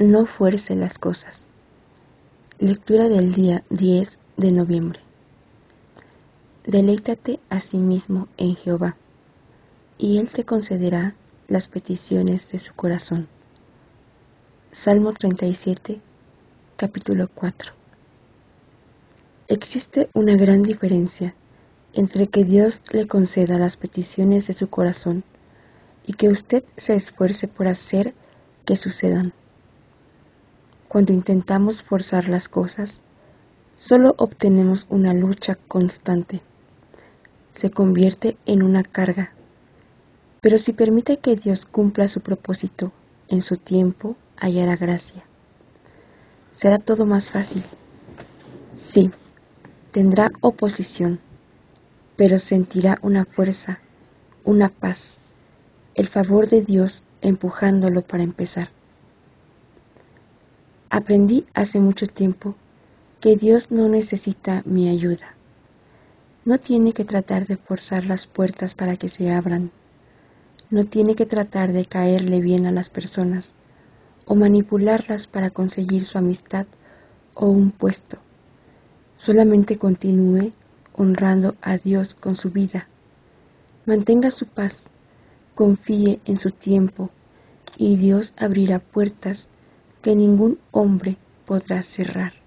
No fuerce las cosas. Lectura del día 10 de noviembre. Deleítate a sí mismo en Jehová, y Él te concederá las peticiones de su corazón. Salmo 37, capítulo 4. Existe una gran diferencia entre que Dios le conceda las peticiones de su corazón y que usted se esfuerce por hacer que sucedan. Cuando intentamos forzar las cosas, solo obtenemos una lucha constante. Se convierte en una carga. Pero si permite que Dios cumpla su propósito en su tiempo, hallará gracia. Será todo más fácil. Sí, tendrá oposición, pero sentirá una fuerza, una paz, el favor de Dios empujándolo para empezar. Aprendí hace mucho tiempo que Dios no necesita mi ayuda. No tiene que tratar de forzar las puertas para que se abran. No tiene que tratar de caerle bien a las personas o manipularlas para conseguir su amistad o un puesto. Solamente continúe honrando a Dios con su vida. Mantenga su paz, confíe en su tiempo y Dios abrirá puertas que ningún hombre podrá cerrar.